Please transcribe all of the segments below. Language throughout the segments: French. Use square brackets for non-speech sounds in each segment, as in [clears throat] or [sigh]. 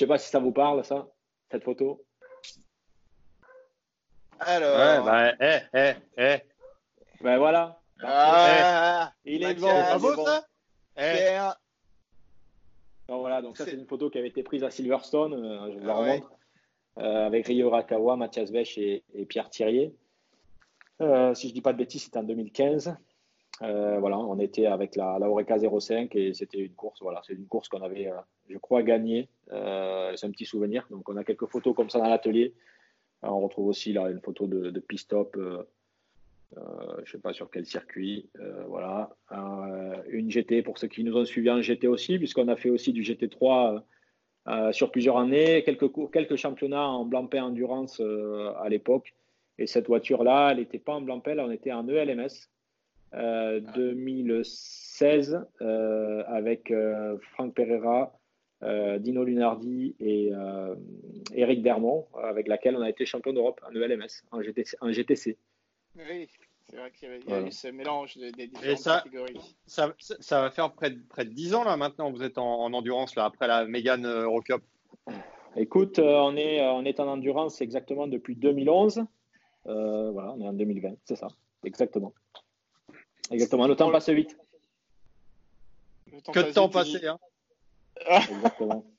sais pas si ça vous parle, ça, cette photo. Alors. Ouais, bah, eh, eh, eh. Ben voilà. Ah, Il est Mathias, bon. il est bon. ça Eh, Pierre. Donc voilà, donc ça C'est- une photo qui avait été prise à Silverstone, euh, je vous la Ah ouais. euh, avec Rio Rakawa, Mathias Vech et, et Pierre Thirier. Euh, si je dis pas de bêtises, c'était en 2015. Euh, voilà, on était avec la, la Oreca 05 et c'était une course. Voilà, c'est une course qu'on avait, euh, je crois, gagnée. Euh, c'est un petit souvenir. Donc on a quelques photos comme ça dans l'atelier. On retrouve aussi là une photo de, de pit stop. Euh, je sais pas sur quel circuit. Voilà, une GT pour ceux qui nous ont suivis en GT aussi, puisqu'on a fait aussi du GT3 euh, euh, sur plusieurs années, quelques quelques championnats en blanc-pain endurance à l'époque. Et cette voiture-là, elle n'était pas en là, on était en ELMS. Euh, 2016 euh, avec euh, Franck Pereira, euh, Dino Lunardi et euh, Eric Dermont, avec laquelle on a été champion d'Europe en ELMS, en GTC. En GTC. Oui, c'est vrai qu'il y, avait- il y a Voilà. eu ce mélange des, des différentes ça- catégories. ça, ça, ça va faire près de, près de 10 ans là maintenant. Vous êtes en, en endurance là après la Mégane Eurocup. Écoute, euh, on, est, on est en endurance exactement depuis 2011. Euh, voilà, on est en 2020, c'est ça, exactement. Exactement, le temps passe vite. Temps Que de temps passé. Hein. Exactement. [laughs]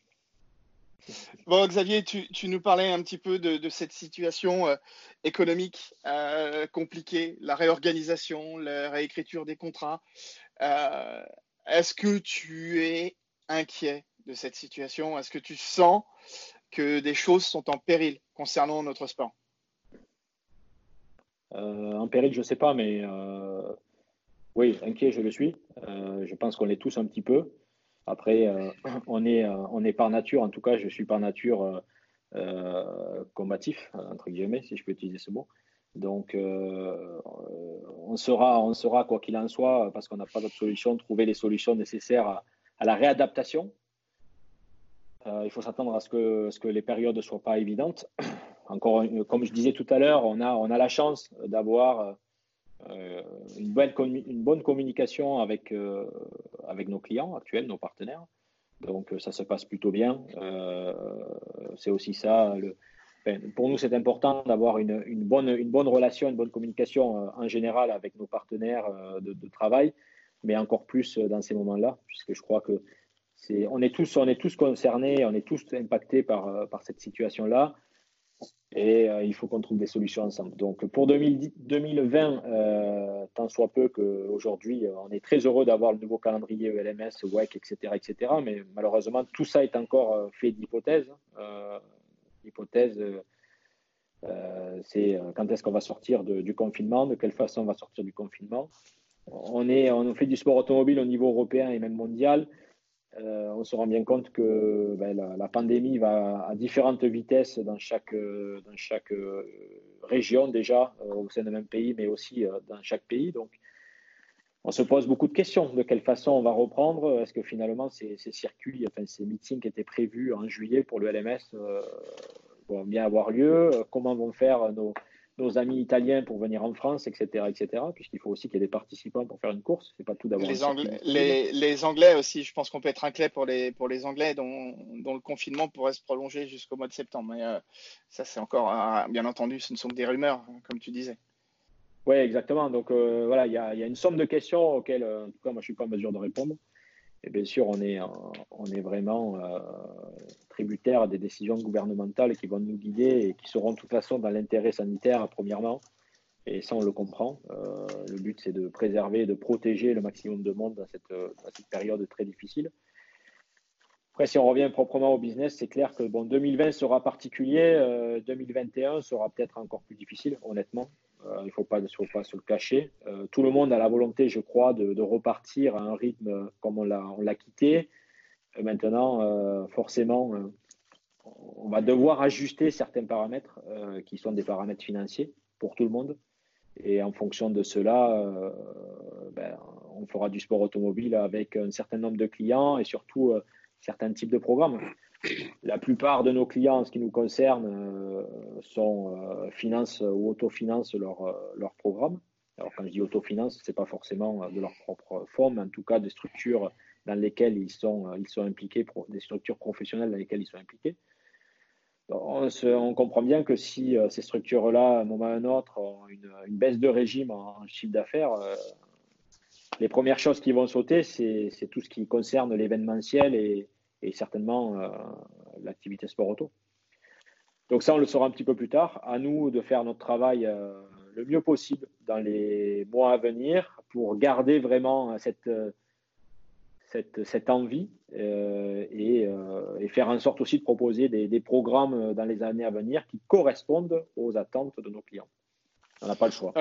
Bon, Xavier, tu, tu nous parlais un petit peu de, de cette situation euh, économique euh, compliquée, la réorganisation, la réécriture des contrats. Euh, Est-ce que tu es inquiet de cette situation? Est-ce que tu sens que des choses sont en péril concernant notre sport? Euh, en péril, je ne sais pas, mais euh, oui, inquiet, je le suis. Euh, je pense qu'on l'est tous un petit peu. Après, euh, [clears throat] on, est, euh, on est par nature, en tout cas, je suis par nature combatif, entre guillemets, si je peux utiliser ce mot. Donc, on, sera, on sera, quoi qu'il en soit, parce qu'on n'a pas d'autre solution, trouver les solutions nécessaires à, la réadaptation. Il faut s'attendre à ce que, ce que les périodes ne soient pas évidentes. [clears throat] Encore, comme je disais tout à l'heure, on a, on a la chance d'avoir une, bonne une bonne communication avec, euh, avec nos clients actuels, nos partenaires. Donc, euh, ça se passe plutôt bien. Euh, c'est aussi ça. Pour nous, c'est important d'avoir une, une, bonne, une bonne relation, une bonne communication euh, en général avec nos partenaires euh, de, travail, mais encore plus euh, dans ces moments-là, puisque je crois que c'est, on, est tous, on est tous concernés, on est tous impactés par, euh, par cette situation-là. Et euh, il faut qu'on trouve des solutions ensemble. Donc pour 2010 2020, euh, tant soit peu qu'aujourd'hui, euh, on est très heureux d'avoir le nouveau calendrier E ELMS, WEC, etc., etc. Mais malheureusement, tout ça est encore fait d'hypothèses. L'hypothèse, euh, c'est quand est-ce qu'on va sortir du confinement, de quelle façon on va sortir du confinement. On, est, on fait du sport automobile au niveau européen et même mondial. Euh, on se rend bien compte que ben, la, pandémie va à différentes vitesses dans chaque, dans chaque euh, région déjà, euh, au sein d'un même pays, mais aussi dans chaque pays. Donc, on se pose beaucoup de questions. De quelle façon on va reprendre? Est-ce que finalement ces, circuits, ces meetings qui étaient prévus en juillet pour le LMS vont bien avoir lieu? Comment vont faire nos, nos amis italiens pour venir en France, etc., etc. Puisqu'il faut aussi qu'il y ait des participants pour faire une course. C'est pas tout d'avoir. les un Anglais, les, les Anglais aussi, je pense qu'on peut être inquiet pour les, pour les Anglais dont, dont le confinement pourrait se prolonger jusqu'au mois de septembre. Mais euh, ça, c'est encore, euh, bien entendu, ce ne sont que des rumeurs, hein, comme tu disais. Oui, exactement. Donc euh, voilà, il y, a, y a une somme de questions auxquelles, euh, en tout cas, moi, je suis pas en mesure de répondre. Et bien sûr, on est, euh, vraiment euh, tributaire des décisions gouvernementales qui vont nous guider et qui seront de toute façon dans l'intérêt sanitaire, premièrement. Et ça, on le comprend. Euh, le but, c'est de préserver, de protéger le maximum de monde dans cette, euh, période très difficile. Après, si on revient proprement au business, c'est clair que bon, 2020 sera particulier, euh, 2021 sera peut-être encore plus difficile, honnêtement. Euh, il ne faut pas, faut pas se le cacher. Euh, tout le monde a la volonté, je crois, de, repartir à un rythme comme on l'a, quitté. Maintenant, euh, forcément, on va devoir ajuster certains paramètres qui sont des paramètres financiers pour tout le monde. Et en fonction de cela, ben, on fera du sport automobile avec un certain nombre de clients et surtout certains types de programmes. La plupart de nos clients, en ce qui nous concerne, euh, sont euh, ou autofinancent leur, euh, leur programme. Alors quand je dis autofinance, c'est pas forcément euh, de leur propre fonds, mais en tout cas des structures dans lesquelles ils sont, sont impliqués, des structures professionnelles dans lesquelles ils sont impliqués. On, on comprend bien que si ces structures-là, à un moment ou à un autre, ont une, baisse de régime en, chiffre d'affaires, les premières choses qui vont sauter, c'est tout ce qui concerne l'événementiel et, certainement l'activité sport auto. Donc ça, on le saura un petit peu plus tard. À nous de faire notre travail le mieux possible dans les mois à venir pour garder vraiment cette, cette, cette envie euh, et, euh, faire en sorte aussi de proposer des, programmes dans les années à venir qui correspondent aux attentes de nos clients. On n'a pas le choix.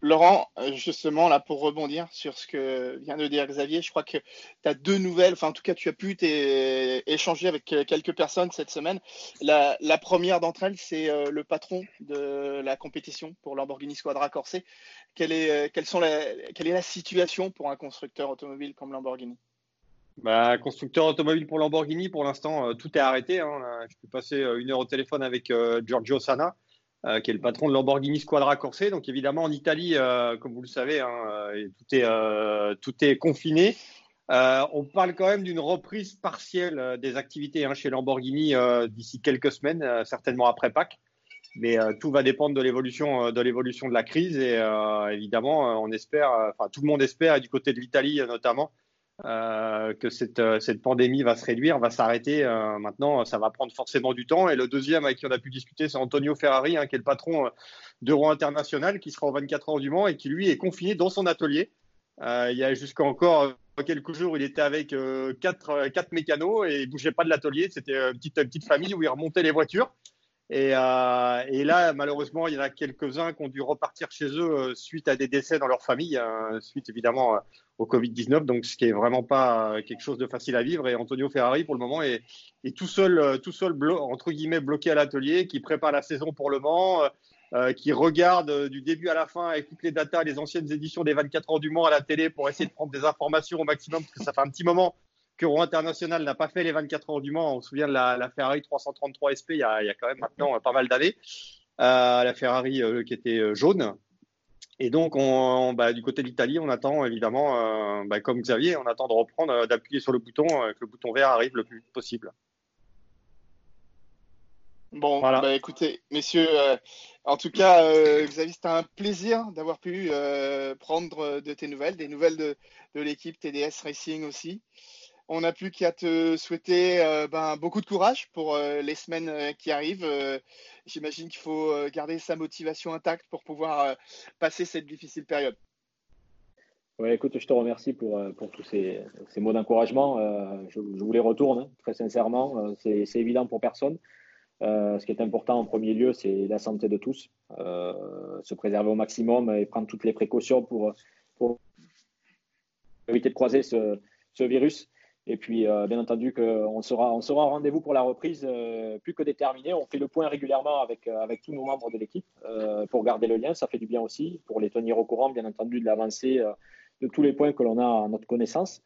Laurent, euh, justement, là, pour rebondir sur ce que vient de dire Xavier, je crois que tu as deux nouvelles, enfin, en tout cas, tu as pu échanger avec quelques personnes cette semaine. La, première d'entre elles, c'est euh, le patron de la compétition pour Lamborghini Squadra euh, la, quelle est la situation pour un constructeur automobile comme Lamborghini? Bah, constructeur automobile pour Lamborghini, pour l'instant, tout est arrêté. Hein. Je peux passer une heure au téléphone avec Giorgio Sana euh, qui est le patron de Lamborghini Squadra Corse. Donc évidemment en Italie, euh, comme vous le savez, hein, euh, tout, est, tout est confiné. on parle quand même d'une reprise partielle des activités hein, chez Lamborghini d'ici quelques semaines, certainement après Pâques. Mais tout va dépendre de l'évolution de de la crise et évidemment, on espère, enfin tout le monde espère, du côté de l'Italie notamment, euh, que cette, euh, cette, pandémie va se réduire, va s'arrêter. Euh, maintenant, ça va prendre forcément du temps. Et le deuxième avec qui on a pu discuter, c'est Antonio Ferrari, hein, qui est le patron d'Euro International, qui sera aux 24 heures du Mans et qui, lui, est confiné dans son atelier. il y a jusqu'à encore quelques jours, il était avec quatre, quatre mécanos et il bougeait pas de l'atelier. C'était une petite, petite famille où il remontait les voitures. Et, euh, et, là, malheureusement, il y en a quelques-uns qui ont dû repartir chez eux suite à des décès dans leur famille, suite évidemment au Covid-19, donc ce qui est vraiment pas euh, quelque chose de facile à vivre. Et Antonio Ferrari, pour le moment, est, est tout seul, euh, tout seul entre guillemets bloqué à l'atelier, qui prépare la saison pour le Mans, euh, qui regarde du début à la fin avec toutes les datas, les anciennes éditions des 24 heures du Mans à la télé pour essayer de prendre des informations au maximum, parce que ça fait un petit moment que Rouen International n'a pas fait les 24 heures du Mans. On se souvient de la, la Ferrari 333 SP il y, a, il y a quand même maintenant pas mal d'années. la Ferrari qui était jaune, et donc, on, bah, du côté de l'Italie, on attend évidemment, euh, bah, comme Xavier, on attend de reprendre, euh, d'appuyer sur le bouton, euh, que le bouton vert arrive le plus vite possible. Bon, voilà. bah, écoutez, messieurs, en tout cas, Xavier, c'était un plaisir d'avoir pu prendre de tes nouvelles, des nouvelles de, de l'équipe TDS Racing aussi. On n'a plus qu'à te souhaiter ben, beaucoup de courage pour les semaines qui arrivent j'imagine qu'il faut euh, garder sa motivation intacte pour pouvoir euh, passer cette difficile période. Ouais, écoute, je te remercie pour, euh, tous ces, mots d'encouragement. je, vous les retourne, hein, très sincèrement. c'est évident pour personne. ce qui est important en premier lieu, c'est la santé de tous. se préserver au maximum et prendre toutes les précautions pour, éviter de croiser ce virus. Et puis, euh, bien entendu, qu'on sera, on sera au rendez-vous pour la reprise, euh, plus que déterminé. On fait le point régulièrement avec, euh, tous nos membres de l'équipe pour garder le lien. Ça fait du bien aussi, pour les tenir au courant, bien entendu, de l'avancée de tous les points que l'on a à notre connaissance.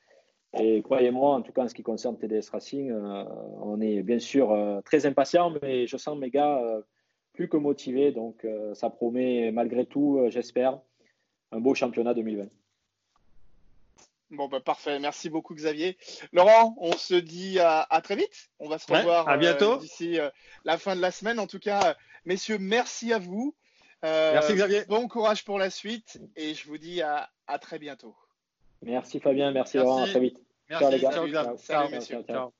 Et croyez-moi, en tout cas en ce qui concerne TDS Racing, on est bien sûr très impatient, mais je sens mes gars plus que motivés. Donc, ça promet malgré tout, j'espère, un beau championnat 2020. Bon, bah, parfait. Merci beaucoup, Xavier. Laurent, on se dit à, très vite. On va se revoir à bientôt. Euh, d'ici euh, la fin de la semaine. En tout cas, messieurs, merci à vous. Euh, merci, Xavier. Bon courage pour la suite et je vous dis à, très bientôt. Merci, Fabien. Merci, Laurent. À très vite. Merci, ciao, les gars. Salut, messieurs. ciao. ciao.